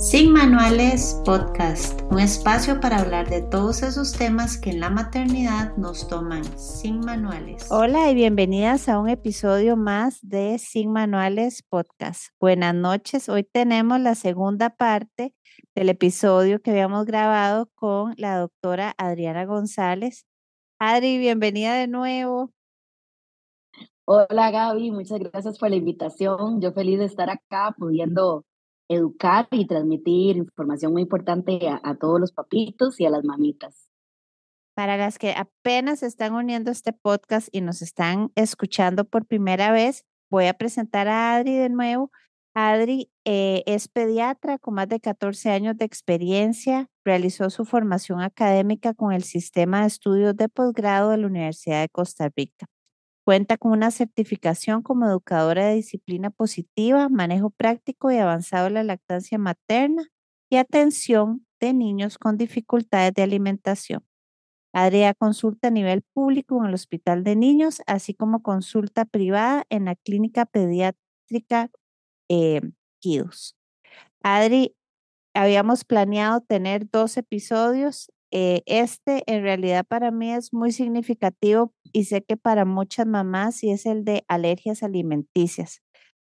Sin Manuales Podcast, un espacio para hablar de todos esos temas que en la maternidad nos toman sin manuales. Hola y bienvenidas a un episodio más de Sin Manuales Podcast. Buenas noches, hoy tenemos la segunda parte del episodio que habíamos grabado con la doctora Adriana González. Adri, bienvenida de nuevo. Hola Gaby, muchas gracias por la invitación. Yo feliz de estar acá pudiendo educar y transmitir información muy importante a, todos los papitos y a las mamitas. Para las que apenas están uniendo este podcast y nos están escuchando por primera vez, voy a presentar a Adri de nuevo. Adri eh, es pediatra con más de 14 años de experiencia. Realizó su formación académica con el sistema de estudios de posgrado de la Universidad de Costa Rica. Cuenta con una certificación como educadora de disciplina positiva, manejo práctico y avanzado de la lactancia materna y atención de niños con dificultades de alimentación. Adria consulta a nivel público en el Hospital de Niños, así como consulta privada en la Clínica Pediátrica eh, Adri, habíamos planeado tener dos episodios eh, este en realidad para mí es muy significativo y sé que para muchas mamás y es el de alergias alimenticias.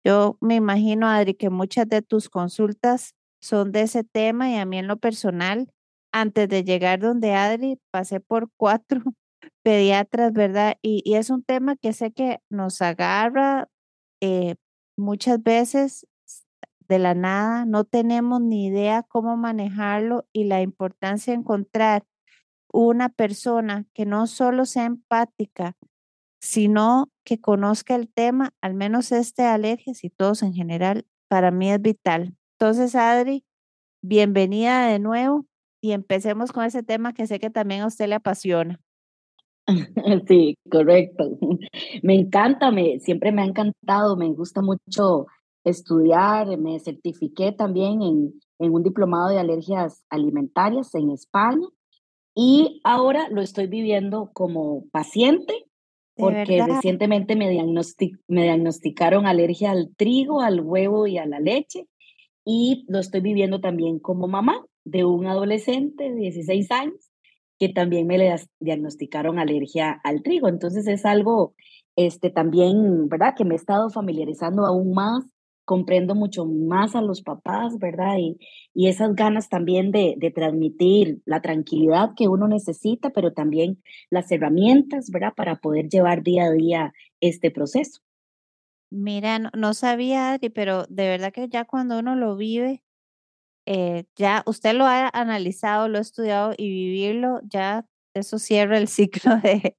Yo me imagino, Adri, que muchas de tus consultas son de ese tema y a mí en lo personal, antes de llegar donde Adri, pasé por cuatro pediatras, ¿verdad? Y, es un tema que sé que nos agarra eh, muchas veces de la nada, no tenemos ni idea cómo manejarlo y la importancia de encontrar una persona que no solo sea empática, sino que conozca el tema, al menos este de alergias y todos en general, para mí es vital. Entonces, Adri, bienvenida de nuevo y empecemos con ese tema que sé que también a usted le apasiona. Sí, correcto. Me encanta, me, siempre me ha encantado, me gusta mucho estudiar, me certifiqué también en, en un diplomado de alergias alimentarias en España y ahora lo estoy viviendo como paciente porque recientemente me, me diagnosticaron alergia al trigo, al huevo y a la leche y lo estoy viviendo también como mamá de un adolescente de 16 años que también me le diagnosticaron alergia al trigo. Entonces es algo este, también, ¿verdad? Que me he estado familiarizando aún más comprendo mucho más a los papás, ¿verdad? Y, y esas ganas también de, de, transmitir la tranquilidad que uno necesita, pero también las herramientas, ¿verdad? Para poder llevar día a día este proceso. Mira, no, sabía, Adri, pero de verdad que ya cuando uno lo vive, eh, ya usted lo ha analizado, lo ha estudiado y vivirlo, ya eso cierra el ciclo de,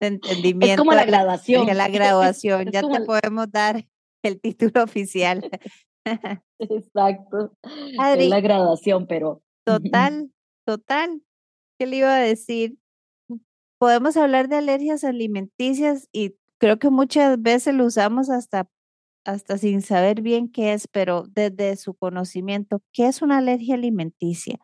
entendimiento. Es como la graduación. la graduación, ya te podemos dar el título oficial. Exacto. es la graduación, pero. Total, total. ¿Qué le iba a decir? Podemos hablar de alergias alimenticias y creo que muchas veces lo usamos hasta, hasta sin saber bien qué es, pero desde su conocimiento, ¿qué es una alergia alimenticia?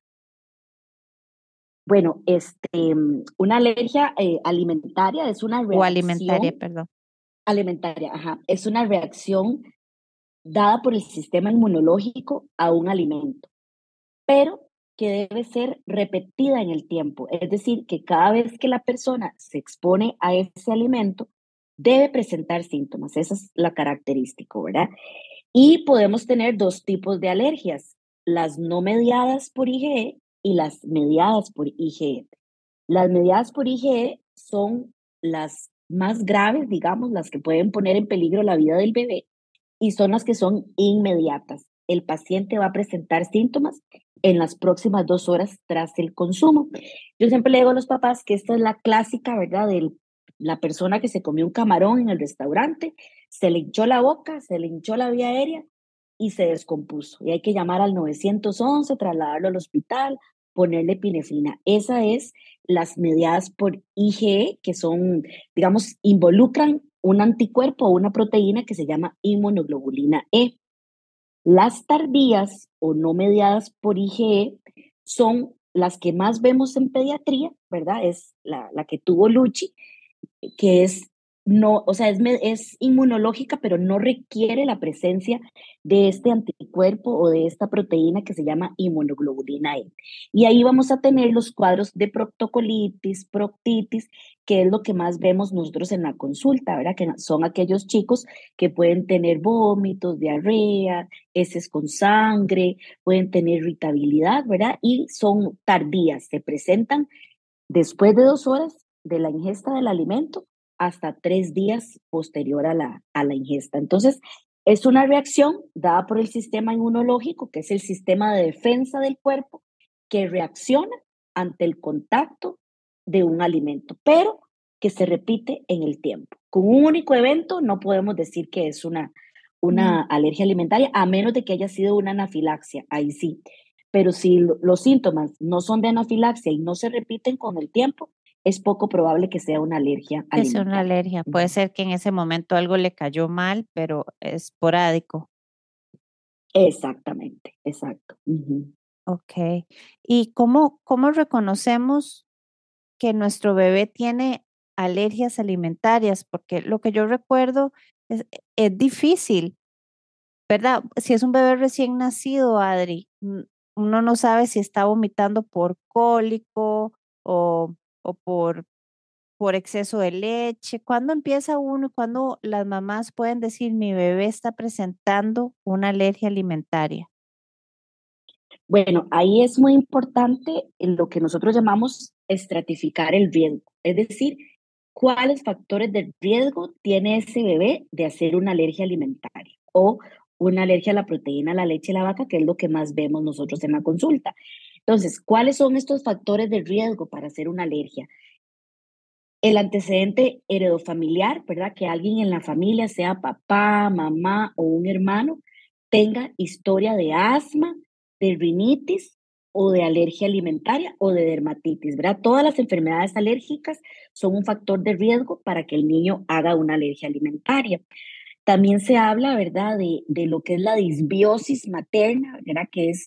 Bueno, este, una alergia eh, alimentaria es una reacción. O alimentaria, perdón alimentaria, ajá, es una reacción dada por el sistema inmunológico a un alimento, pero que debe ser repetida en el tiempo. Es decir, que cada vez que la persona se expone a ese alimento, debe presentar síntomas. Esa es la característica, ¿verdad? Y podemos tener dos tipos de alergias, las no mediadas por IgE y las mediadas por IgE. Las mediadas por IgE son las más graves, digamos, las que pueden poner en peligro la vida del bebé, y son las que son inmediatas. El paciente va a presentar síntomas en las próximas dos horas tras el consumo. Yo siempre le digo a los papás que esta es la clásica, ¿verdad? De la persona que se comió un camarón en el restaurante, se le hinchó la boca, se le hinchó la vía aérea y se descompuso. Y hay que llamar al 911, trasladarlo al hospital, ponerle epinefrina. Esa es las mediadas por IgE, que son, digamos, involucran un anticuerpo o una proteína que se llama inmunoglobulina E. Las tardías o no mediadas por IgE son las que más vemos en pediatría, ¿verdad? Es la, la que tuvo Luchi, que es no, o sea, es, es inmunológica, pero no requiere la presencia de este anticuerpo o de esta proteína que se llama inmunoglobulina E. Y ahí vamos a tener los cuadros de proctocolitis, proctitis, que es lo que más vemos nosotros en la consulta, ¿verdad? Que son aquellos chicos que pueden tener vómitos, diarrea, heces con sangre, pueden tener irritabilidad, ¿verdad? Y son tardías, se presentan después de dos horas de la ingesta del alimento hasta tres días posterior a la, a la ingesta. Entonces, es una reacción dada por el sistema inmunológico, que es el sistema de defensa del cuerpo, que reacciona ante el contacto de un alimento, pero que se repite en el tiempo. Con un único evento no podemos decir que es una, una alergia alimentaria, a menos de que haya sido una anafilaxia, ahí sí. Pero si los síntomas no son de anafilaxia y no se repiten con el tiempo, es poco probable que sea una alergia alimentaria. Es una alergia. Puede ser que en ese momento algo le cayó mal, pero es esporádico. Exactamente, exacto. Ok. ¿Y cómo, cómo reconocemos que nuestro bebé tiene alergias alimentarias? Porque lo que yo recuerdo es, es difícil, ¿verdad? Si es un bebé recién nacido, Adri, uno no sabe si está vomitando por cólico o o por, por exceso de leche? ¿Cuándo empieza uno cuándo las mamás pueden decir mi bebé está presentando una alergia alimentaria? Bueno, ahí es muy importante lo que nosotros llamamos estratificar el riesgo, es decir, cuáles factores de riesgo tiene ese bebé de hacer una alergia alimentaria o una alergia a la proteína, a la leche y la vaca, que es lo que más vemos nosotros en la consulta. Entonces, ¿cuáles son estos factores de riesgo para hacer una alergia? El antecedente heredofamiliar, ¿verdad? Que alguien en la familia, sea papá, mamá o un hermano, tenga historia de asma, de rinitis o de alergia alimentaria o de dermatitis, ¿verdad? Todas las enfermedades alérgicas son un factor de riesgo para que el niño haga una alergia alimentaria. También se habla, ¿verdad?, de, de lo que es la disbiosis materna, ¿verdad? Que es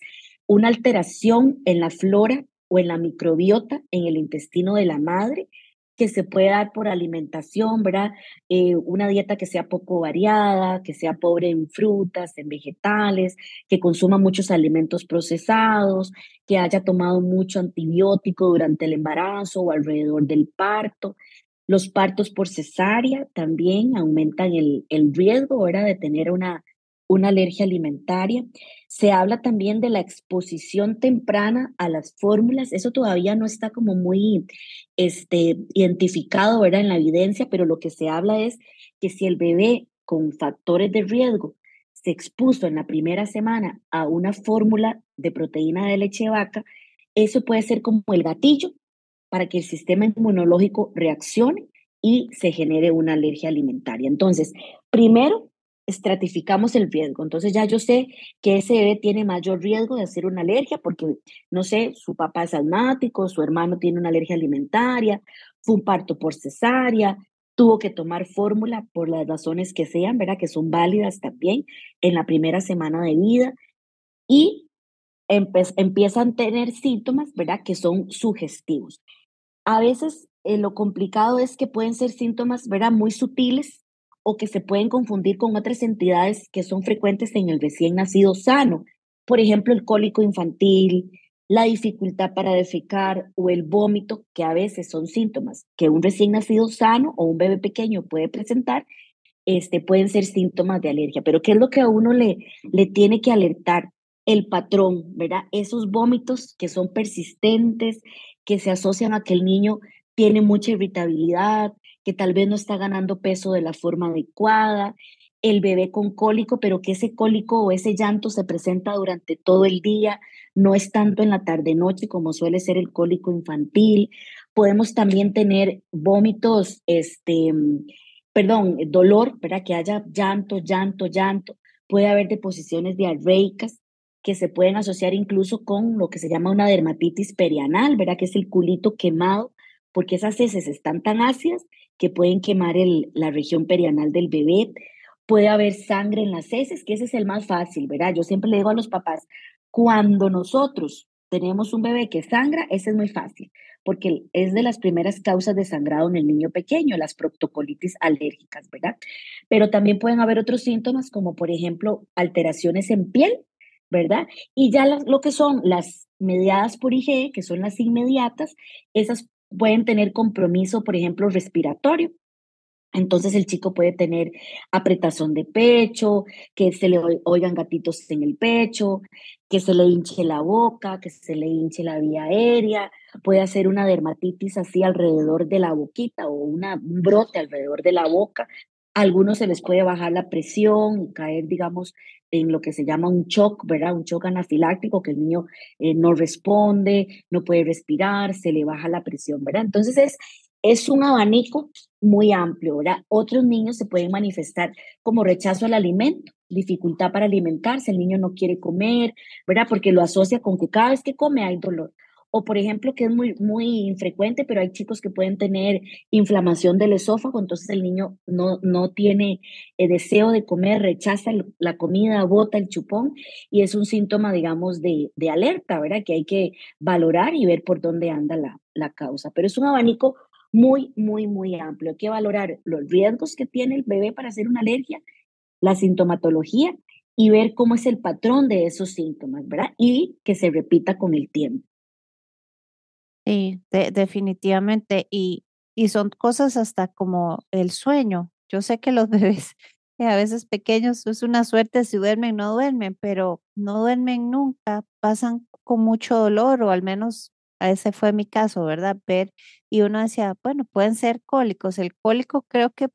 una alteración en la flora o en la microbiota en el intestino de la madre que se puede dar por alimentación, ¿verdad? Eh, una dieta que sea poco variada, que sea pobre en frutas, en vegetales, que consuma muchos alimentos procesados, que haya tomado mucho antibiótico durante el embarazo o alrededor del parto. Los partos por cesárea también aumentan el, el riesgo, ¿verdad? De tener una una alergia alimentaria. Se habla también de la exposición temprana a las fórmulas. Eso todavía no está como muy este, identificado ¿verdad? en la evidencia, pero lo que se habla es que si el bebé con factores de riesgo se expuso en la primera semana a una fórmula de proteína de leche vaca, eso puede ser como el gatillo para que el sistema inmunológico reaccione y se genere una alergia alimentaria. Entonces, primero, estratificamos el riesgo. Entonces ya yo sé que ese bebé tiene mayor riesgo de hacer una alergia porque, no sé, su papá es asmático, su hermano tiene una alergia alimentaria, fue un parto por cesárea, tuvo que tomar fórmula por las razones que sean, ¿verdad? Que son válidas también en la primera semana de vida y empiezan a tener síntomas, ¿verdad? Que son sugestivos. A veces eh, lo complicado es que pueden ser síntomas, ¿verdad? Muy sutiles que se pueden confundir con otras entidades que son frecuentes en el recién nacido sano. Por ejemplo, el cólico infantil, la dificultad para defecar o el vómito, que a veces son síntomas que un recién nacido sano o un bebé pequeño puede presentar, este, pueden ser síntomas de alergia. Pero ¿qué es lo que a uno le, le tiene que alertar? El patrón, ¿verdad? Esos vómitos que son persistentes, que se asocian a que el niño tiene mucha irritabilidad, que tal vez no está ganando peso de la forma adecuada, el bebé con cólico, pero que ese cólico o ese llanto se presenta durante todo el día, no es tanto en la tarde-noche como suele ser el cólico infantil. Podemos también tener vómitos, este, perdón, dolor, ¿verdad? Que haya llanto, llanto, llanto. Puede haber deposiciones diarreicas que se pueden asociar incluso con lo que se llama una dermatitis perianal, ¿verdad? Que es el culito quemado, porque esas heces están tan ácidas que pueden quemar el, la región perianal del bebé. Puede haber sangre en las heces, que ese es el más fácil, ¿verdad? Yo siempre le digo a los papás, cuando nosotros tenemos un bebé que sangra, ese es muy fácil, porque es de las primeras causas de sangrado en el niño pequeño, las proctocolitis alérgicas, ¿verdad? Pero también pueden haber otros síntomas como, por ejemplo, alteraciones en piel, ¿verdad? Y ya lo que son las mediadas por IgE, que son las inmediatas, esas pueden tener compromiso, por ejemplo, respiratorio. Entonces el chico puede tener apretazón de pecho, que se le oigan gatitos en el pecho, que se le hinche la boca, que se le hinche la vía aérea, puede hacer una dermatitis así alrededor de la boquita o una, un brote alrededor de la boca. Algunos se les puede bajar la presión y caer, digamos, en lo que se llama un shock, ¿verdad? Un shock anafiláctico, que el niño eh, no responde, no puede respirar, se le baja la presión, ¿verdad? Entonces es, es un abanico muy amplio, ¿verdad? Otros niños se pueden manifestar como rechazo al alimento, dificultad para alimentarse, el niño no quiere comer, ¿verdad? Porque lo asocia con que cada vez que come hay dolor. O por ejemplo, que es muy, muy infrecuente, pero hay chicos que pueden tener inflamación del esófago, entonces el niño no, no tiene eh, deseo de comer, rechaza la comida, bota el chupón y es un síntoma, digamos, de, de alerta, ¿verdad? Que hay que valorar y ver por dónde anda la, la causa. Pero es un abanico muy, muy, muy amplio. Hay que valorar los riesgos que tiene el bebé para hacer una alergia, la sintomatología y ver cómo es el patrón de esos síntomas, ¿verdad? Y que se repita con el tiempo. Sí, definitivamente. Y, y son cosas hasta como el sueño. Yo sé que los bebés a veces pequeños es una suerte si duermen, no duermen, pero no duermen nunca, pasan con mucho dolor o al menos ese fue mi caso, ¿verdad? Ver, y uno decía, bueno, pueden ser cólicos. El cólico creo que,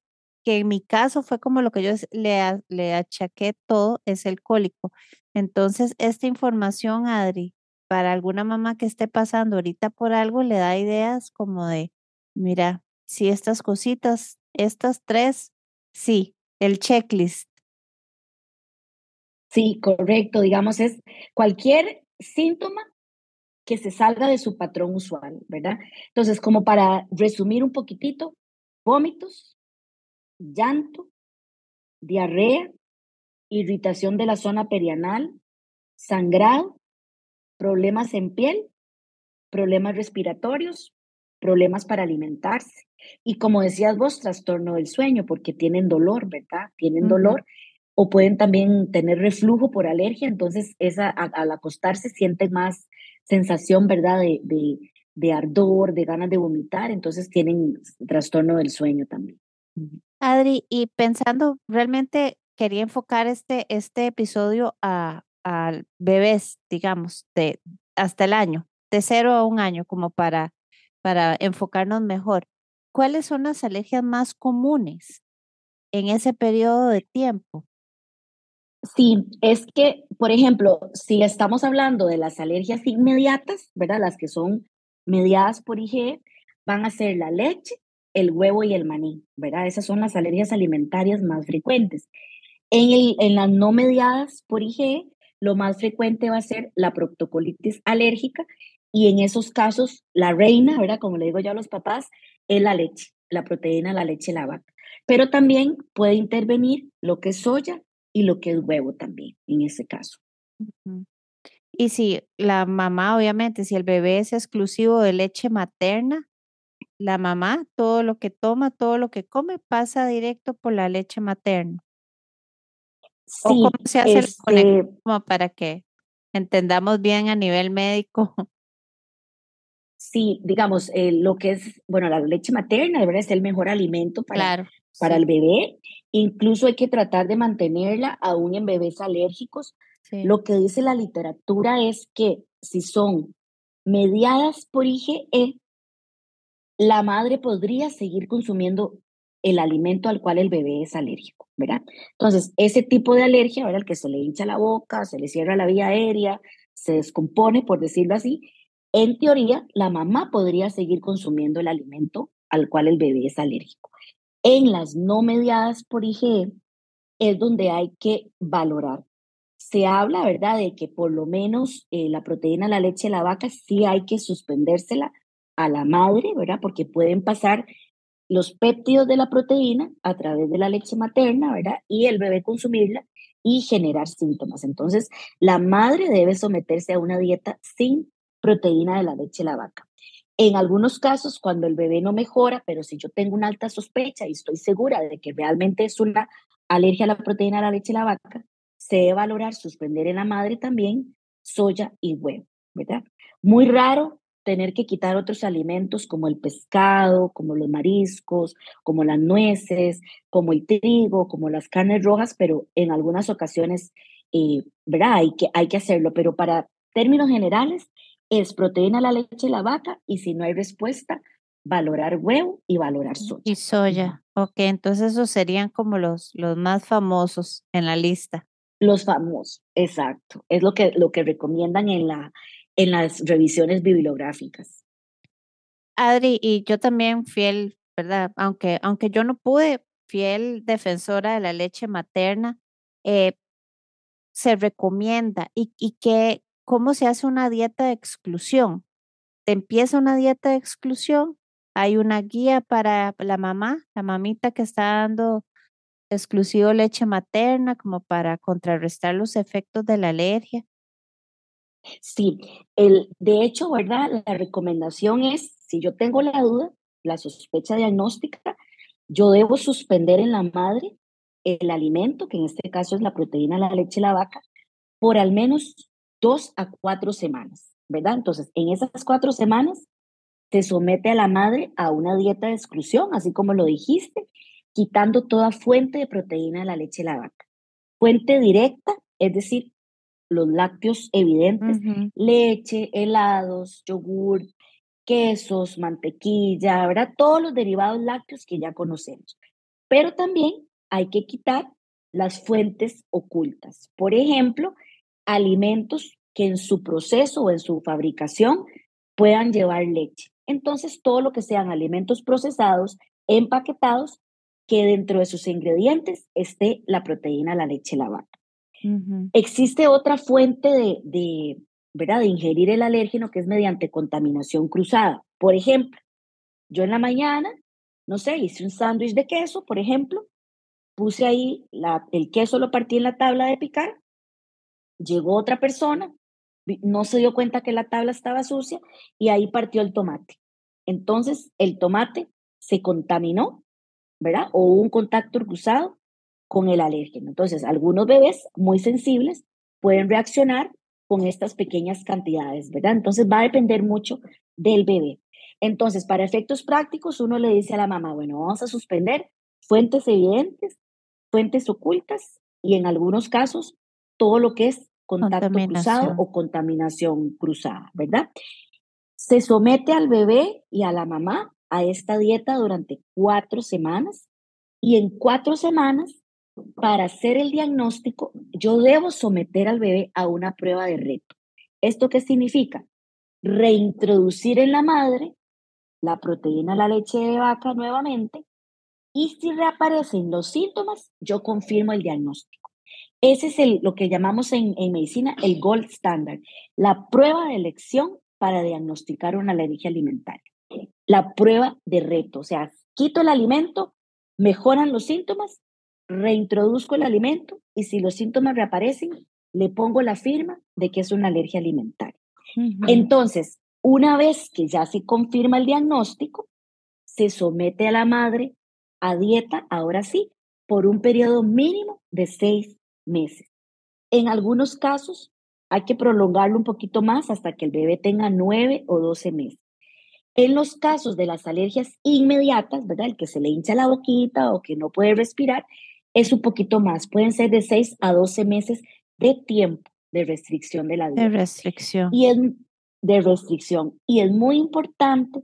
que en mi caso fue como lo que yo le, le achaqué todo, es el cólico. Entonces, esta información, Adri, para alguna mamá que esté pasando ahorita por algo, le da ideas como de, mira, si estas cositas, estas tres, sí, el checklist. Sí, correcto. Digamos, es cualquier síntoma que se salga de su patrón usual, ¿verdad? Entonces, como para resumir un poquitito, vómitos, llanto, diarrea, irritación de la zona perianal, sangrado, problemas en piel, problemas respiratorios, problemas para alimentarse. Y como decías vos, trastorno del sueño, porque tienen dolor, ¿verdad? Tienen dolor o pueden también tener reflujo por alergia, entonces esa, al acostarse sienten más sensación, ¿verdad? De, de, ardor, de ganas de vomitar, entonces tienen trastorno del sueño también. Adri, y pensando, realmente quería enfocar este, este episodio a, a bebés, digamos, de hasta el año, de cero a un año, como para, para enfocarnos mejor. ¿Cuáles son las alergias más comunes en ese periodo de tiempo? Sí, es que, por ejemplo, si estamos hablando de las alergias inmediatas, ¿verdad? Las que son mediadas por IgE, van a ser la leche, el huevo y el maní, ¿verdad? Esas son las alergias alimentarias más frecuentes. En, el, en las no mediadas por IgE, lo más frecuente va a ser la proctocolitis alérgica y en esos casos la reina, ¿verdad? Como le digo yo a los papás, es la leche, la proteína, la leche, la vaca. Pero también puede intervenir lo que es soya y lo que es huevo también, en ese caso. Y si la mamá, obviamente, si el bebé es exclusivo de leche materna, la mamá, todo lo que toma, todo lo que come, pasa directo por la leche materna. Sí, ¿Cómo se hace este como para que entendamos bien a nivel médico? Sí, digamos, eh, lo que es, bueno, la leche materna de verdad es el mejor alimento para, para el bebé. Incluso hay que tratar de mantenerla aún en bebés alérgicos. Lo que dice la literatura es que si son mediadas por IgE, la madre podría seguir consumiendo el alimento al cual el bebé es alérgico, ¿verdad? Entonces, ese tipo de alergia, ¿verdad? El que se le hincha la boca, se le cierra la vía aérea, se descompone, por decirlo así, en teoría, la mamá podría seguir consumiendo el alimento al cual el bebé es alérgico. En las no mediadas por IgE es donde hay que valorar. Se habla, ¿verdad?, de que por lo menos eh, la proteína, la leche de la vaca, sí hay que suspendérsela a la madre, ¿verdad? Porque pueden pasar los péptidos de la proteína a través de la leche materna, ¿verdad? Y el bebé consumirla y generar síntomas. Entonces, la madre debe someterse a una dieta sin proteína de la leche de la vaca. En algunos casos, cuando el bebé no mejora, pero si yo tengo una alta sospecha y estoy segura de que realmente es una alergia a la proteína de la leche de la vaca, se debe valorar suspender en la madre también soya y huevo, ¿verdad? Muy raro tener que quitar otros alimentos como el pescado, como los mariscos, como las nueces, como el trigo, como las carnes rojas, pero en algunas ocasiones, eh, ¿verdad? Hay que, hay que hacerlo, pero para términos generales es proteína la leche de la vaca y si no hay respuesta, valorar huevo y valorar soya. Y soya, ok, entonces esos serían como los, los más famosos en la lista. Los famosos, exacto, es lo que, lo que recomiendan en la, en las revisiones bibliográficas. Adri, y yo también fiel, ¿verdad? Aunque, aunque yo no pude, fiel defensora de la leche materna, eh, se recomienda y, y que, ¿cómo se hace una dieta de exclusión? Te empieza una dieta de exclusión, hay una guía para la mamá, la mamita que está dando exclusivo leche materna como para contrarrestar los efectos de la alergia. Sí, el, de hecho, ¿verdad? La recomendación es, si yo tengo la duda, la sospecha diagnóstica, yo debo suspender en la madre el alimento, que en este caso es la proteína, la leche, la vaca, por al menos dos a cuatro semanas, ¿verdad? Entonces, en esas cuatro semanas se somete a la madre a una dieta de exclusión, así como lo dijiste, quitando toda fuente de proteína de la leche de la vaca. Fuente directa, es decir, los lácteos evidentes, leche, helados, yogur, quesos, mantequilla, ¿verdad? Todos los derivados lácteos que ya conocemos. Pero también hay que quitar las fuentes ocultas. Por ejemplo, alimentos que en su proceso o en su fabricación puedan llevar leche. Entonces, todo lo que sean alimentos procesados, empaquetados, que dentro de sus ingredientes esté la proteína, la leche, la vaca. Existe otra fuente de, de, ¿verdad? de ingerir el alérgeno que es mediante contaminación cruzada. Por ejemplo, yo en la mañana, no sé, hice un sándwich de queso, por ejemplo, puse ahí la, el queso, lo partí en la tabla de picar, llegó otra persona, no se dio cuenta que la tabla estaba sucia y ahí partió el tomate. Entonces el tomate se contaminó, ¿verdad? O hubo un contacto cruzado con el alérgeno. Entonces, algunos bebés muy sensibles pueden reaccionar con estas pequeñas cantidades, ¿verdad? Entonces va a depender mucho del bebé. Entonces, para efectos prácticos, uno le dice a la mamá, bueno, vamos a suspender fuentes evidentes, fuentes ocultas y en algunos casos todo lo que es contacto cruzado o contaminación cruzada, ¿verdad? Se somete al bebé y a la mamá a esta dieta durante cuatro semanas y en cuatro semanas para hacer el diagnóstico, yo debo someter al bebé a una prueba de reto. ¿Esto qué significa? Reintroducir en la madre la proteína, la leche de vaca nuevamente y si reaparecen los síntomas, yo confirmo el diagnóstico. Ese es lo que llamamos en, en medicina el gold standard, la prueba de elección para diagnosticar una alergia alimentaria. La prueba de reto, o sea, quito el alimento, mejoran los síntomas reintroduzco el alimento y si los síntomas reaparecen, le pongo la firma de que es una alergia alimentaria. Entonces, una vez que ya se confirma el diagnóstico, se somete a la madre a dieta, ahora sí, por un periodo mínimo de seis meses. En algunos casos, hay que prolongarlo un poquito más hasta que el bebé tenga nueve o doce meses. En los casos de las alergias inmediatas, ¿verdad? El que se le hincha la boquita o que no puede respirar, es un poquito más, pueden ser de 6 a 12 meses de tiempo de restricción de la dieta. De restricción. Y es de restricción. Y es muy importante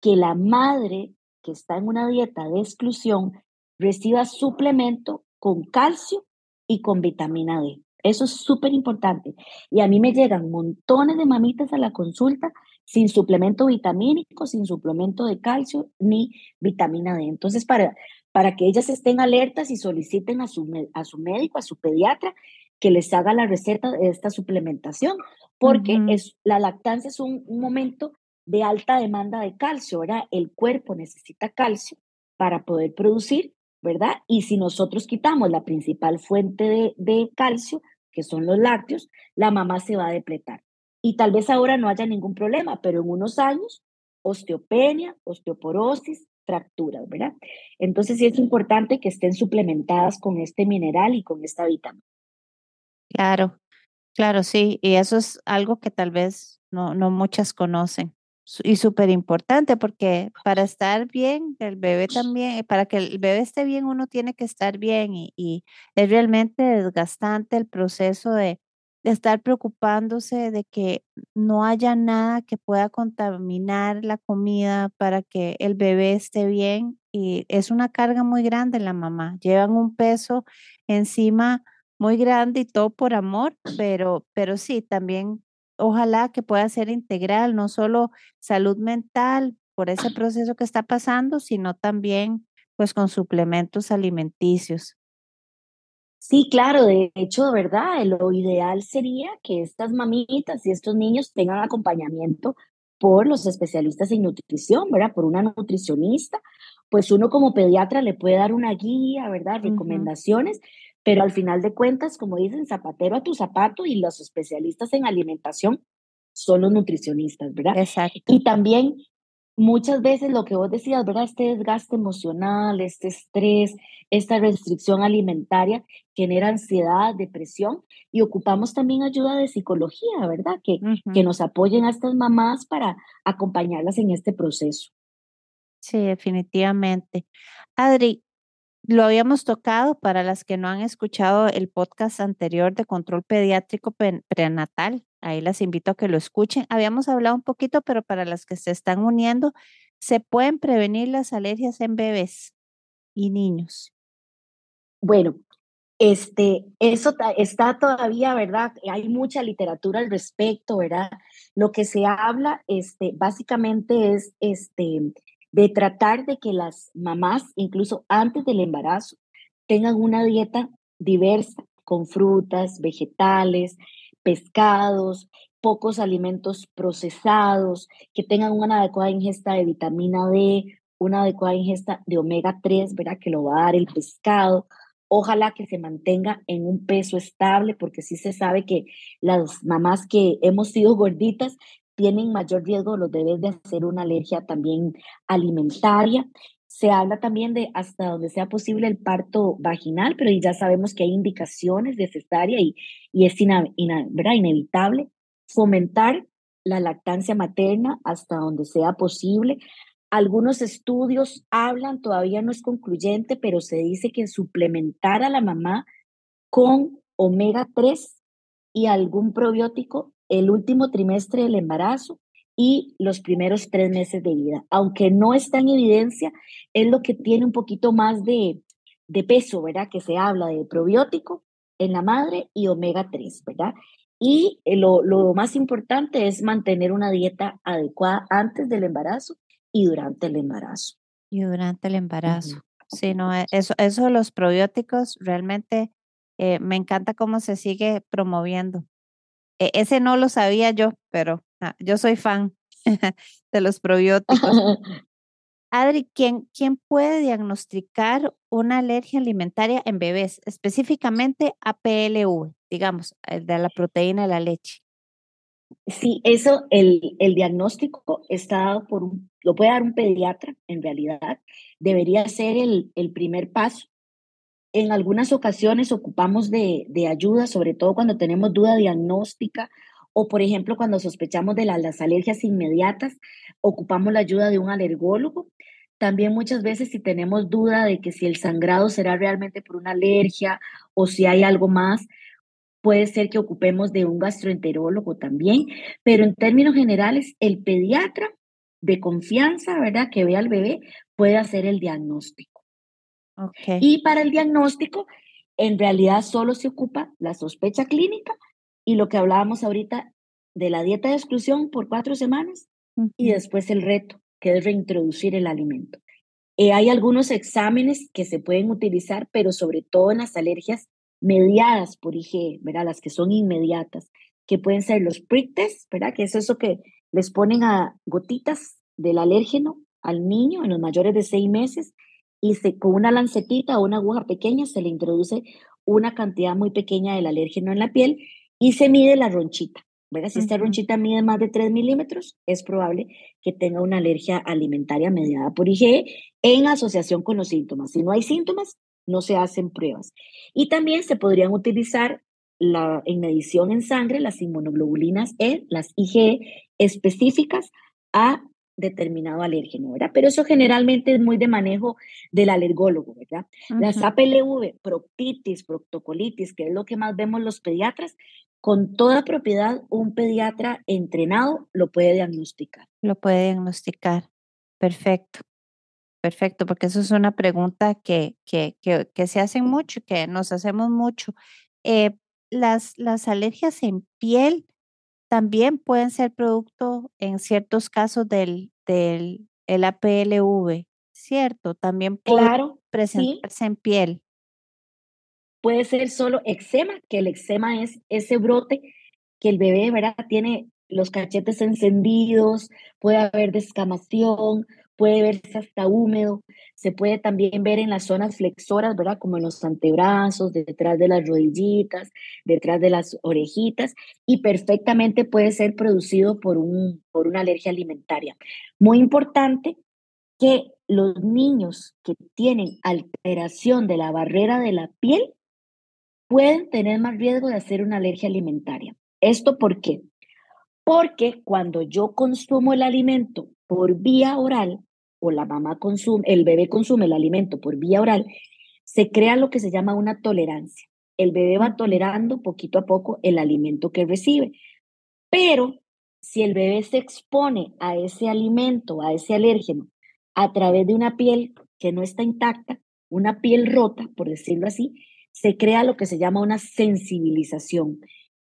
que la madre que está en una dieta de exclusión reciba suplemento con calcio y con vitamina D. Eso es súper importante. Y a mí me llegan montones de mamitas a la consulta sin suplemento vitamínico, sin suplemento de calcio ni vitamina D. Entonces, para, para que ellas estén alertas y soliciten a su, a su médico, a su pediatra, que les haga la receta de esta suplementación, porque es, la lactancia es un, momento de alta demanda de calcio, ¿verdad? El cuerpo necesita calcio para poder producir, ¿verdad? Y si nosotros quitamos la principal fuente de, de calcio, que son los lácteos, la mamá se va a depletar. y tal vez ahora no haya ningún problema, pero en unos años, osteopenia, osteoporosis, fracturas, ¿verdad? Entonces sí es importante que estén suplementadas con este mineral y con esta vitamina. Claro, claro, sí, y eso es algo que tal vez no, no muchas conocen y súper importante porque para estar bien, el bebé también, para que el bebé esté bien, uno tiene que estar bien y, y es realmente desgastante el proceso de, de estar preocupándose de que no haya nada que pueda contaminar la comida para que el bebé esté bien y es una carga muy grande la mamá. Llevan un peso encima muy grande y todo por amor, pero, pero sí, también ojalá que pueda ser integral, no solo salud mental por ese proceso que está pasando, sino también pues con suplementos alimenticios. Sí, claro, de hecho, ¿verdad? Lo ideal sería que estas mamitas y estos niños tengan acompañamiento por los especialistas en nutrición, ¿verdad? Por una nutricionista, pues uno como pediatra le puede dar una guía, ¿verdad? Recomendaciones, pero al final de cuentas, como dicen, zapatero a tu zapato y los especialistas en alimentación son los nutricionistas, ¿verdad? Exacto. Y también muchas veces lo que vos decías, ¿verdad? Este desgaste emocional, este estrés, esta restricción alimentaria genera ansiedad, depresión y ocupamos también ayuda de psicología, ¿verdad? Que, que nos apoyen a estas mamás para acompañarlas en este proceso. Sí, definitivamente. Adri, lo habíamos tocado para las que no han escuchado el podcast anterior de control pediátrico prenatal. Ahí las invito a que lo escuchen. Habíamos hablado un poquito, pero para las que se están uniendo, se pueden prevenir las alergias en bebés y niños. Bueno, este, eso está todavía, ¿verdad? Hay mucha literatura al respecto, ¿verdad? Lo que se habla, este, básicamente es, este, de tratar de que las mamás, incluso antes del embarazo, tengan una dieta diversa, con frutas, vegetales, pescados, pocos alimentos procesados, que tengan una adecuada ingesta de vitamina D, una adecuada ingesta de omega 3, ¿verdad? Que lo va a dar el pescado. Ojalá que se mantenga en un peso estable, porque sí se sabe que las mamás que hemos sido gorditas tienen mayor riesgo los bebés de hacer una alergia también alimentaria. Se habla también de hasta donde sea posible el parto vaginal, pero ya sabemos que hay indicaciones de cesárea y, es inevitable fomentar la lactancia materna hasta donde sea posible. Algunos estudios hablan, todavía no es concluyente, pero se dice que suplementar a la mamá con omega 3 y algún probiótico el último trimestre del embarazo y los primeros tres meses de vida. Aunque no está en evidencia, es lo que tiene un poquito más de, de peso, ¿verdad? Que se habla de probiótico en la madre y omega 3, ¿verdad? Y eh, lo, lo más importante es mantener una dieta adecuada antes del embarazo y durante el embarazo. Y durante el embarazo. Sí, no, e, eso, eso de los probióticos realmente eh, me encanta cómo se sigue promoviendo. E, ese no lo sabía yo, pero yo soy fan de los probióticos. Adri, ¿quién, ¿quién puede diagnosticar una alergia alimentaria en bebés, específicamente a PLV, digamos, de la proteína de la leche? Sí, eso, el, el diagnóstico está dado por un, lo puede dar un pediatra en realidad, debería ser el, el primer paso en algunas ocasiones ocupamos de, ayuda, sobre todo cuando tenemos duda diagnóstica o, por ejemplo, cuando sospechamos de las alergias inmediatas, ocupamos la ayuda de un alergólogo. También muchas veces si tenemos duda de que si el sangrado será realmente por una alergia o si hay algo más, puede ser que ocupemos de un gastroenterólogo también, pero en términos generales, el pediatra de confianza, ¿verdad? Que ve al bebé puede hacer el diagnóstico. Y para el diagnóstico, en realidad solo se ocupa la sospecha clínica y lo que hablábamos ahorita de la dieta de exclusión por cuatro semanas y después el reto, que es reintroducir el alimento. Eh, hay algunos exámenes que se pueden utilizar, pero sobre todo en las alergias mediadas por IG, ¿verdad? Las que son inmediatas, que pueden ser los prick ¿verdad? Que es eso que les ponen a gotitas del alérgeno al niño en los mayores de seis meses y se, con una lancetita o una aguja pequeña se le introduce una cantidad muy pequeña del alérgeno en la piel y se mide la ronchita, ¿verdad? Si esta ronchita mide más de 3 milímetros, es probable que tenga una alergia alimentaria mediada por IgE en asociación con los síntomas. Si no hay síntomas, no se hacen pruebas. Y también se podrían utilizar la, en medición en sangre las inmunoglobulinas E, las IgE específicas a determinado alérgeno, ¿verdad? Pero eso generalmente es muy de manejo del alergólogo, ¿verdad? Las APLV, proctitis, proctocolitis, que es lo que más vemos los pediatras, con toda propiedad un pediatra entrenado lo puede diagnosticar. Lo puede diagnosticar. Perfecto. Perfecto, porque eso es una pregunta que, que, que, se hacen mucho, que nos hacemos mucho. Eh, las, las alergias en piel también pueden ser producto en ciertos casos del, del el APLV, ¿cierto? También puede presentarse en piel. Puede ser solo eczema, que el eczema es ese brote que el bebé, ¿verdad? Tiene los cachetes encendidos, puede haber descamación, puede verse hasta húmedo, se puede también ver en las zonas flexoras, ¿verdad? Como en los antebrazos, detrás de las rodillitas, detrás de las orejitas, y perfectamente puede ser producido por, un, por una alergia alimentaria. Muy importante que los niños que tienen alteración de la barrera de la piel pueden tener más riesgo de hacer una alergia alimentaria. ¿Esto por qué? Porque cuando yo consumo el alimento por vía oral o la mamá consume, el bebé consume el alimento por vía oral, se crea lo que se llama una tolerancia. El bebé va tolerando poquito a poco el alimento que recibe. Pero si el bebé se expone a ese alimento, a ese alérgeno, a través de una piel que no está intacta, una piel rota, por decirlo así, se crea lo que se llama una sensibilización,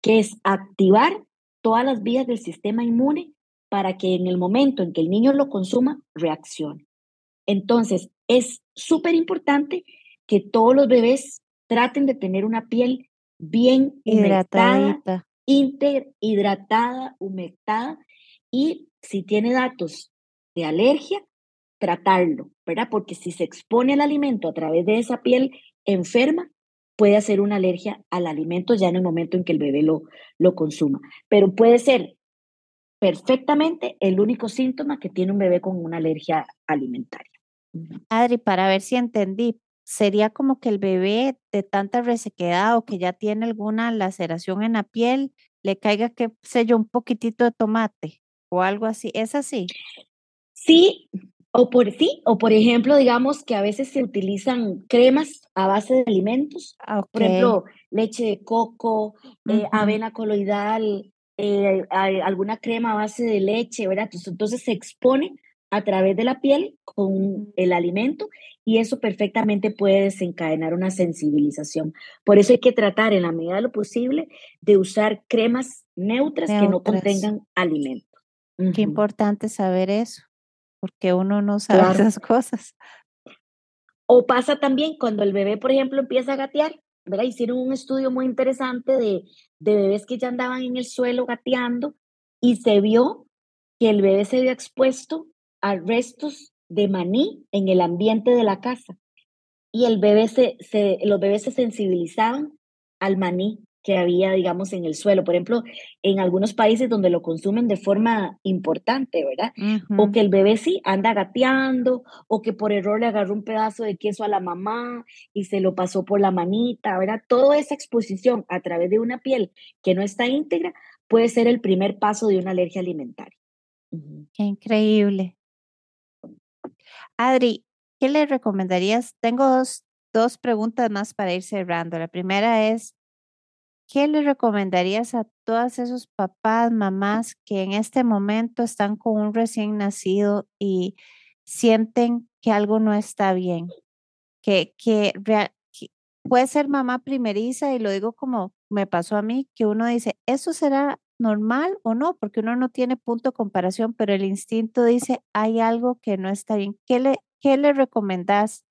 que es activar todas las vías del sistema inmune para que en el momento en que el niño lo consuma, reaccione. Entonces, es súper importante que todos los bebés traten de tener una piel bien hidratada, hidratada, humectada y si tiene datos de alergia, tratarlo, ¿verdad? Porque si se expone al alimento a través de esa piel enferma, puede hacer una alergia al alimento ya en el momento en que el bebé lo, lo consuma. Pero puede ser perfectamente el único síntoma que tiene un bebé con una alergia alimentaria. Adri, para ver si entendí, sería como que el bebé de tanta resequedad o que ya tiene alguna laceración en la piel, le caiga, qué sé yo, un poquitito de tomate o algo así. ¿Es así? Sí, o por sí, o por ejemplo, digamos que a veces se utilizan cremas a base de alimentos, ah, por ejemplo, leche de coco, eh, avena coloidal, eh, alguna crema a base de leche, ¿verdad? Entonces, se expone a través de la piel con el alimento y eso perfectamente puede desencadenar una sensibilización. Por eso hay que tratar en la medida de lo posible de usar cremas neutras, que no contengan alimentos. Qué importante saber eso porque uno no sabe esas cosas. O pasa también cuando el bebé, por ejemplo, empieza a gatear, ¿verdad? Hicieron un estudio muy interesante de, de bebés que ya andaban en el suelo gateando y se vio que el bebé se vio expuesto a restos de maní en el ambiente de la casa. Y el bebé se, se, los bebés se sensibilizaban al maní que había, digamos, en el suelo. Por ejemplo, en algunos países donde lo consumen de forma importante, ¿verdad? O que el bebé sí anda gateando, o que por error le agarró un pedazo de queso a la mamá y se lo pasó por la manita, ¿verdad? Toda esa exposición a través de una piel que no está íntegra puede ser el primer paso de una alergia alimentaria. Qué increíble. Adri, ¿qué le recomendarías? Tengo dos, dos preguntas más para ir cerrando. La primera es, ¿qué le recomendarías a todos esos papás, mamás que en este momento están con un recién nacido y sienten que algo no está bien? Que, que, puede ser mamá primeriza y lo digo como me pasó a mí, que uno dice, ¿eso será normal o no? Porque uno no tiene punto de comparación, pero el instinto dice, hay algo que no está bien. ¿Qué le, qué le recomendás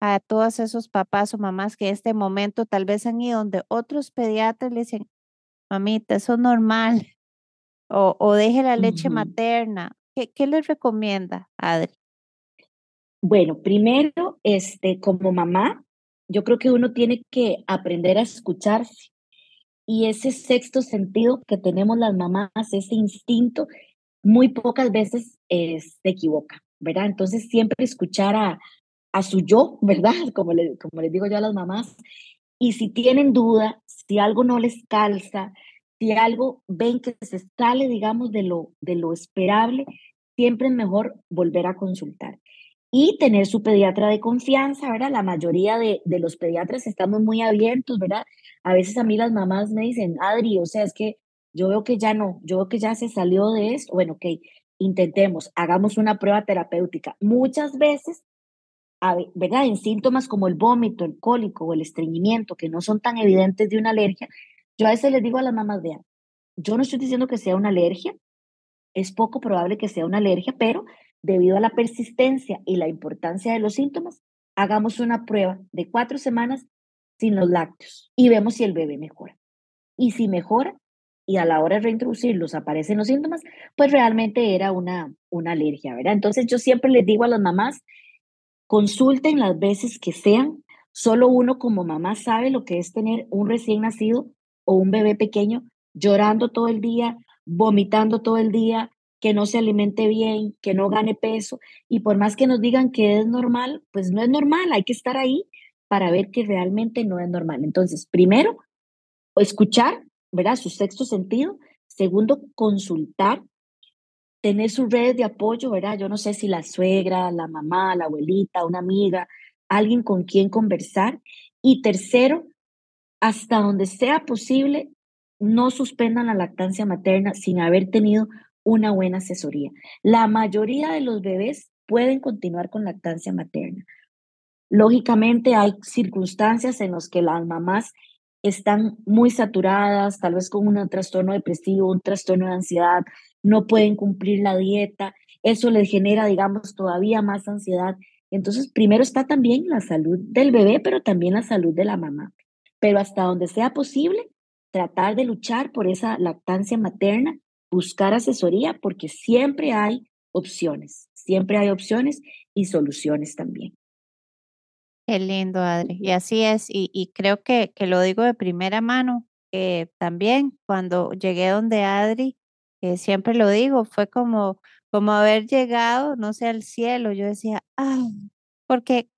a todos esos papás o mamás que en este momento tal vez han ido donde otros pediatras le dicen, mamita, eso es normal, o, o deje la leche materna. ¿Qué, ¿Qué les recomienda, Adri? Bueno, primero, este, como mamá, yo creo que uno tiene que aprender a escucharse y ese sexto sentido que tenemos las mamás, ese instinto, muy pocas veces eh, se equivoca, ¿verdad? Entonces siempre escuchar a, a su yo, ¿verdad? Como, le, como les digo yo a las mamás. Y si tienen duda, si algo no les calza, si algo ven que se sale, digamos, de lo, de lo esperable, siempre es mejor volver a consultar. Y tener su pediatra de confianza, ¿verdad? La mayoría de, de los pediatras estamos muy abiertos, ¿verdad? A veces a mí las mamás me dicen, Adri, o sea, es que yo veo que ya no, yo veo que ya se salió de eso. Bueno, ok, intentemos, hagamos una prueba terapéutica. Muchas veces ¿verdad? En síntomas como el vómito, el cólico o el estreñimiento, que no son tan evidentes de una alergia, yo a veces les digo a las mamás, vean, yo no estoy diciendo que sea una alergia, es poco probable que sea una alergia, pero debido a la persistencia y la importancia de los síntomas, hagamos una prueba de cuatro semanas sin los lácteos y vemos si el bebé mejora. Y si mejora y a la hora de reintroducirlos aparecen los síntomas, pues realmente era una, una alergia, ¿verdad? Entonces yo siempre les digo a las mamás, Consulten las veces que sean. Solo uno como mamá sabe lo que es tener un recién nacido o un bebé pequeño llorando todo el día, vomitando todo el día, que no se alimente bien, que no gane peso. Y por más que nos digan que es normal, pues no es normal. Hay que estar ahí para ver que realmente no es normal. Entonces, primero, escuchar, ¿verdad? Su sexto sentido. Segundo, consultar tener sus redes de apoyo, ¿verdad? Yo no sé si la suegra, la mamá, la abuelita, una amiga, alguien con quien conversar. Y tercero, hasta donde sea posible, no suspendan la lactancia materna sin haber tenido una buena asesoría. La mayoría de los bebés pueden continuar con lactancia materna. Lógicamente hay circunstancias en las que las mamás están muy saturadas, tal vez con un trastorno depresivo, un trastorno de ansiedad, no pueden cumplir la dieta, eso les genera, digamos, todavía más ansiedad. Entonces, primero está también la salud del bebé, pero también la salud de la mamá. Pero hasta donde sea posible, tratar de luchar por esa lactancia materna, buscar asesoría, porque siempre hay opciones, siempre hay opciones y soluciones también. Qué lindo, Adri. Y así es, y, creo que, que, lo digo de primera mano, que también cuando llegué donde Adri, siempre lo digo, fue como, como haber llegado, no sé, al cielo. Yo decía, ah, porque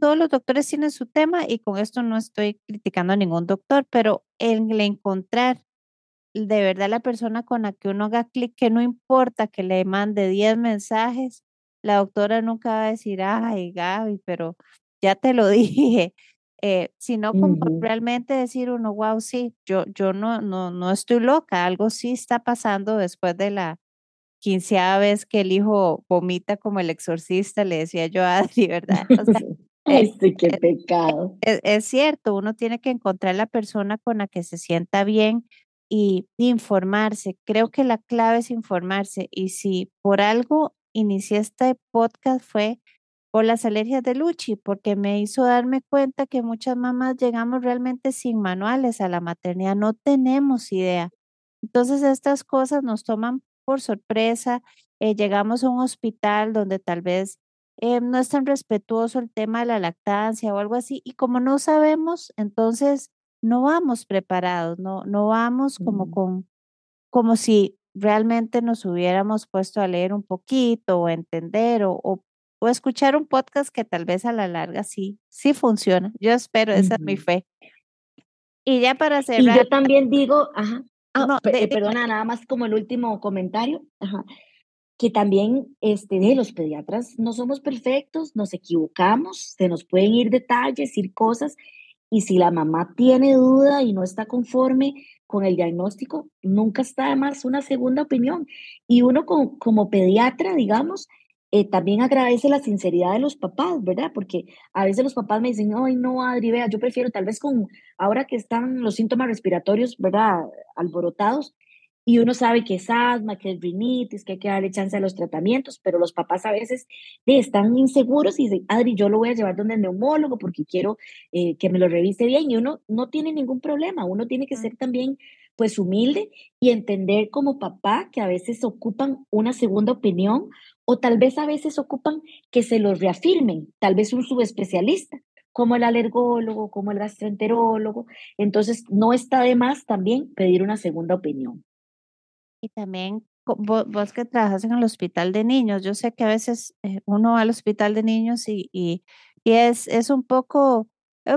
todos los doctores tienen su tema y con esto no estoy criticando a ningún doctor, pero el encontrar de verdad la persona con la que uno haga clic, que no importa que le mande 10 mensajes, la doctora nunca va a decir, ay, Gaby, pero ya te lo dije, eh, sino como realmente decir uno, wow, sí, yo, yo no, no, no estoy loca, algo sí está pasando después de la quinceava vez que el hijo vomita como el exorcista, le decía yo a Adri, ¿verdad? Ay, sí, qué pecado. Es, es, cierto, uno tiene que encontrar la persona con la que se sienta bien y informarse. Creo que la clave es informarse. Y si por algo inicié este podcast fue por las alergias de Luchi, porque me hizo darme cuenta que muchas mamás llegamos realmente sin manuales a la maternidad, no tenemos idea. Entonces estas cosas nos toman por sorpresa, eh, llegamos a un hospital donde tal vez eh, no es tan respetuoso el tema de la lactancia o algo así, y como no sabemos, entonces no vamos preparados, no, no vamos como mm. con, como si realmente nos hubiéramos puesto a leer un poquito o entender o, o o escuchar un podcast que tal vez a la larga sí, sí funciona. Yo espero, esa es mi fe. Y ya para cerrar. Y yo también digo, ajá, ah, perdona, nada más como el último comentario, ajá, que también este, de los pediatras no somos perfectos, nos equivocamos, se nos pueden ir detalles, ir cosas, y si la mamá tiene duda y no está conforme con el diagnóstico, nunca está de más una segunda opinión. Y uno como, como pediatra, digamos, eh, también agradece la sinceridad de los papás, ¿verdad? Porque a veces los papás me dicen, ay, no, Adri, vea, yo prefiero tal vez con, ahora que están los síntomas respiratorios, ¿verdad? Alborotados, y uno sabe que es asma, que es rinitis, que hay que darle chance a los tratamientos, pero los papás a veces están inseguros y dicen, Adri, yo lo voy a llevar donde el neumólogo porque quiero eh, que me lo revise bien y uno no tiene ningún problema, uno tiene que ser también pues humilde y entender como papá que a veces ocupan una segunda opinión o tal vez a veces ocupan que se los reafirmen, tal vez un subespecialista, como el alergólogo, como el gastroenterólogo. Entonces, no está de más también pedir una segunda opinión. Y también vos, que trabajas en el hospital de niños, yo sé que a veces eh, uno va al hospital de niños y, y, es, es un poco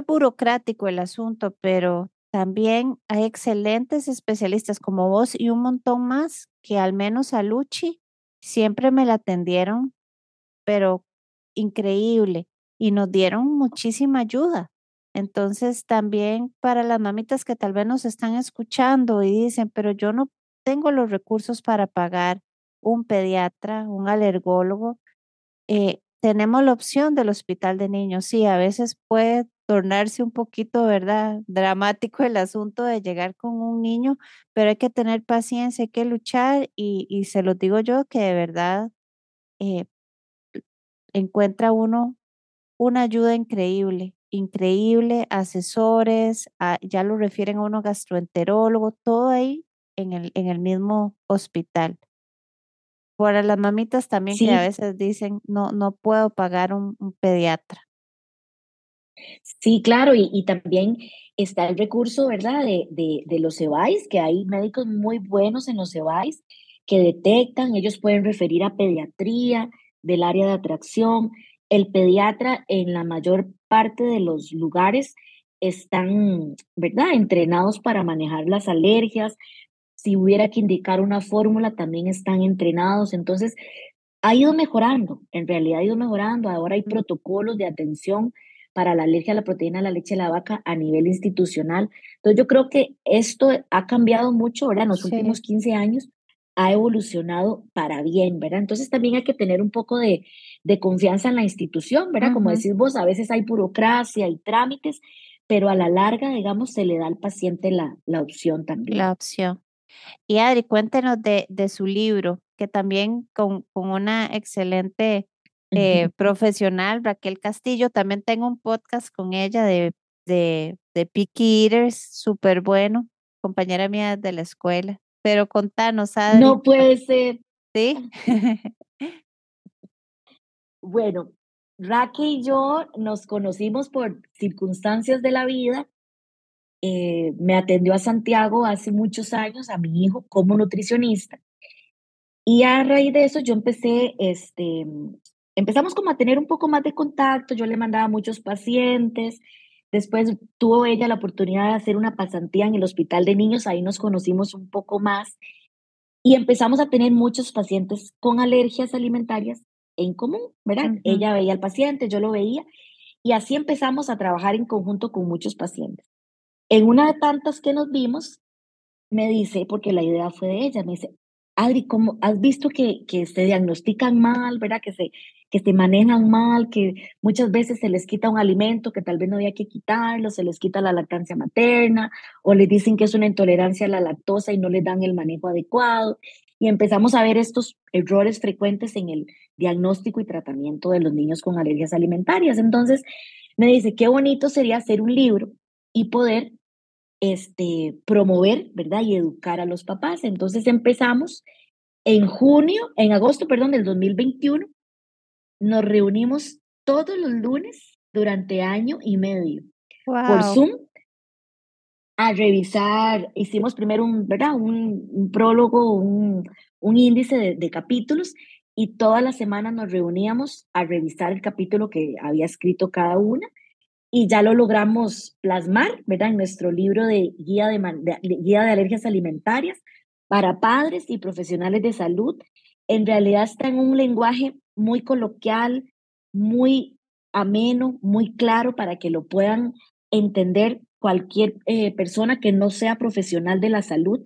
burocrático el asunto, pero también hay excelentes especialistas como vos y un montón más que al menos a Luchi siempre me la atendieron, pero increíble y nos dieron muchísima ayuda. Entonces también para las mamitas que tal vez nos están escuchando y dicen, pero yo no tengo los recursos para pagar un pediatra, un alergólogo, eh, tenemos la opción del hospital de niños. Sí, a veces puede tornarse un poquito, ¿verdad? Dramático el asunto de llegar con un niño, pero hay que tener paciencia, hay que luchar y, y se lo digo yo que de verdad eh, encuentra uno una ayuda increíble, increíble, asesores, ah, ya lo refieren a uno gastroenterólogo, todo ahí en el, en el mismo hospital. Para las mamitas también que a veces dicen, no, no puedo pagar un, pediatra. Sí, claro, y, también está el recurso, ¿verdad?, de, de, los EBAIS, que hay médicos muy buenos en los EBAIS que detectan, ellos pueden referir a pediatría del área de atracción. El pediatra en la mayor parte de los lugares están, ¿verdad?, entrenados para manejar las alergias, si hubiera que indicar una fórmula, también están entrenados. Entonces, ha ido mejorando, en realidad ha ido mejorando. Ahora hay protocolos de atención para la alergia a la proteína de la leche de la vaca a nivel institucional. Entonces, yo creo que esto ha cambiado mucho, ¿verdad? En los últimos 15 años ha evolucionado para bien, ¿verdad? Entonces, también hay que tener un poco de, de confianza en la institución, ¿verdad? Como decís vos, a veces hay burocracia y trámites, pero a la larga, digamos, se le da al paciente la, la opción también. La opción. Y Adri, cuéntenos de, de su libro, que también con, con una excelente eh, profesional, Raquel Castillo, también tengo un podcast con ella de, de, de Picky Eaters, súper bueno, compañera mía de la escuela. Pero contanos, Adri. No puede ser. Sí. bueno, Raquel y yo nos conocimos por circunstancias de la vida eh, me atendió a Santiago hace muchos años, a mi hijo, como nutricionista. Y a raíz de eso yo empecé, este, empezamos como a tener un poco más de contacto, yo le mandaba muchos pacientes, después tuvo ella la oportunidad de hacer una pasantía en el hospital de niños, ahí nos conocimos un poco más y empezamos a tener muchos pacientes con alergias alimentarias en común, ¿verdad? Ella veía al paciente, yo lo veía y así empezamos a trabajar en conjunto con muchos pacientes. En una de tantas que nos vimos, me dice, porque la idea fue de ella, me dice, Adri, ¿cómo has visto que, que se diagnostican mal, verdad? Que se, que se manejan mal, que muchas veces se les quita un alimento que tal vez no había que quitarlo, se les quita la lactancia materna, o les dicen que es una intolerancia a la lactosa y no les dan el manejo adecuado. Y empezamos a ver estos errores frecuentes en el diagnóstico y tratamiento de los niños con alergias alimentarias. Entonces, me dice, qué bonito sería hacer un libro y poder este, promover, ¿verdad? Y educar a los papás. Entonces empezamos en junio, en agosto, perdón, del 2021, nos reunimos todos los lunes durante año y medio por Zoom a revisar, hicimos primero un, ¿verdad? Un, prólogo, un, un índice de, de, capítulos y todas las semanas nos reuníamos a revisar el capítulo que había escrito cada una y ya lo logramos plasmar, ¿verdad? En nuestro libro de guía de, guía de alergias alimentarias para padres y profesionales de salud. En realidad está en un lenguaje muy coloquial, muy ameno, muy claro para que lo puedan entender cualquier eh, persona que no sea profesional de la salud.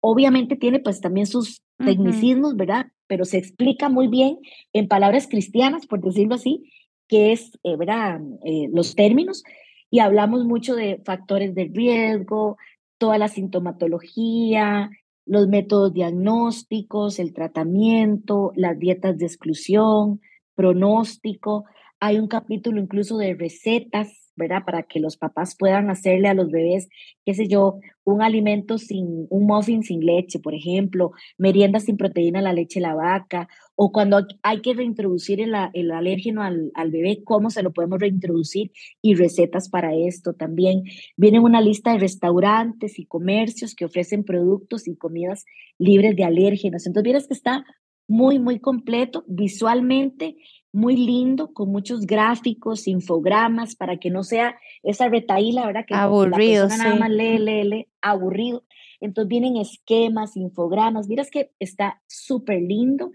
Obviamente tiene pues también sus tecnicismos, ¿verdad? Pero se explica muy bien en palabras cristianas, por decirlo así, qué es, eh, ¿verdad? Eh, los términos y hablamos mucho de factores de riesgo, toda la sintomatología, los métodos diagnósticos, el tratamiento, las dietas de exclusión, pronóstico. Hay un capítulo incluso de recetas, ¿verdad? Para que los papás puedan hacerle a los bebés, qué sé yo, un alimento sin, un muffin sin leche, por ejemplo, merienda sin proteína, la leche la vaca, o cuando hay que reintroducir el, el alérgeno al, al, bebé, cómo se lo podemos reintroducir y recetas para esto también. Viene una lista de restaurantes y comercios que ofrecen productos y comidas libres de alérgenos. Entonces, vieras que está muy, muy completo visualmente muy lindo, con muchos gráficos, infogramas, para que no sea esa retaíla, ¿verdad? Que aburrido, la persona nada más lee, lee, lee, aburrido. Entonces vienen esquemas, infogramas, miras que está súper lindo.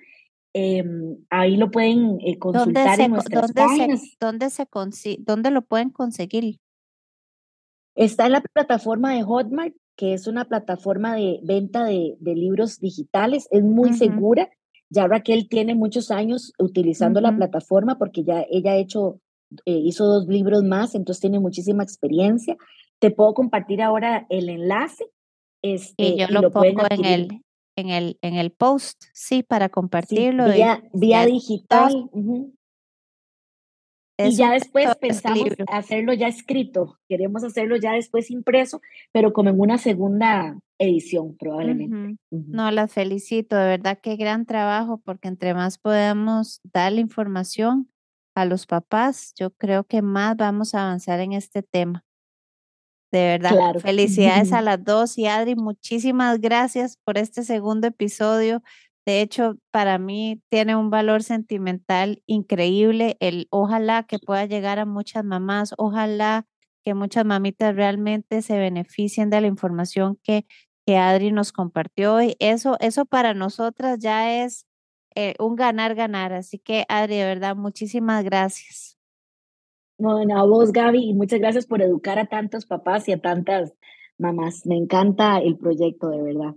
Em, ahí lo pueden eh, consultar en nuestras ¿dónde páginas. Se, ¿dónde, se ¿Dónde lo pueden conseguir? Está en la plataforma de Hotmart, que es una plataforma de venta de, de libros digitales, es muy uh -huh. segura ya Raquel tiene muchos años utilizando uh -huh. la plataforma porque ya ella ha hecho, eh, hizo dos libros más, entonces tiene muchísima experiencia. Te puedo compartir ahora el enlace. Este, y yo y lo, lo, pongo en el, en, el, en el post, sí, para compartirlo. Sí, vía, y, vía digital. Uh -huh. Y ya después pensamos hacerlo ya escrito, queremos hacerlo ya después impreso, pero como en una segunda edición probablemente. Uh -huh. Uh -huh. No, las felicito, de verdad qué gran trabajo, porque entre más podamos dar la información a los papás, yo creo que más vamos a avanzar en este tema. De verdad, claro. felicidades a las dos y Adri, muchísimas gracias por este segundo episodio. De hecho, para mí tiene un valor sentimental increíble. El ojalá que pueda llegar a muchas mamás, ojalá que muchas mamitas realmente se beneficien de la información que, que Adri nos compartió hoy. Eso, eso para nosotras ya es eh, un ganar-ganar. Así que, Adri, de verdad, muchísimas gracias. Bueno, a vos, Gaby, y muchas gracias por educar a tantos papás y a tantas mamás. Me encanta el proyecto, de verdad.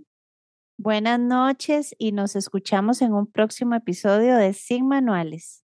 Buenas noches y nos escuchamos en un próximo episodio de Sin Manuales.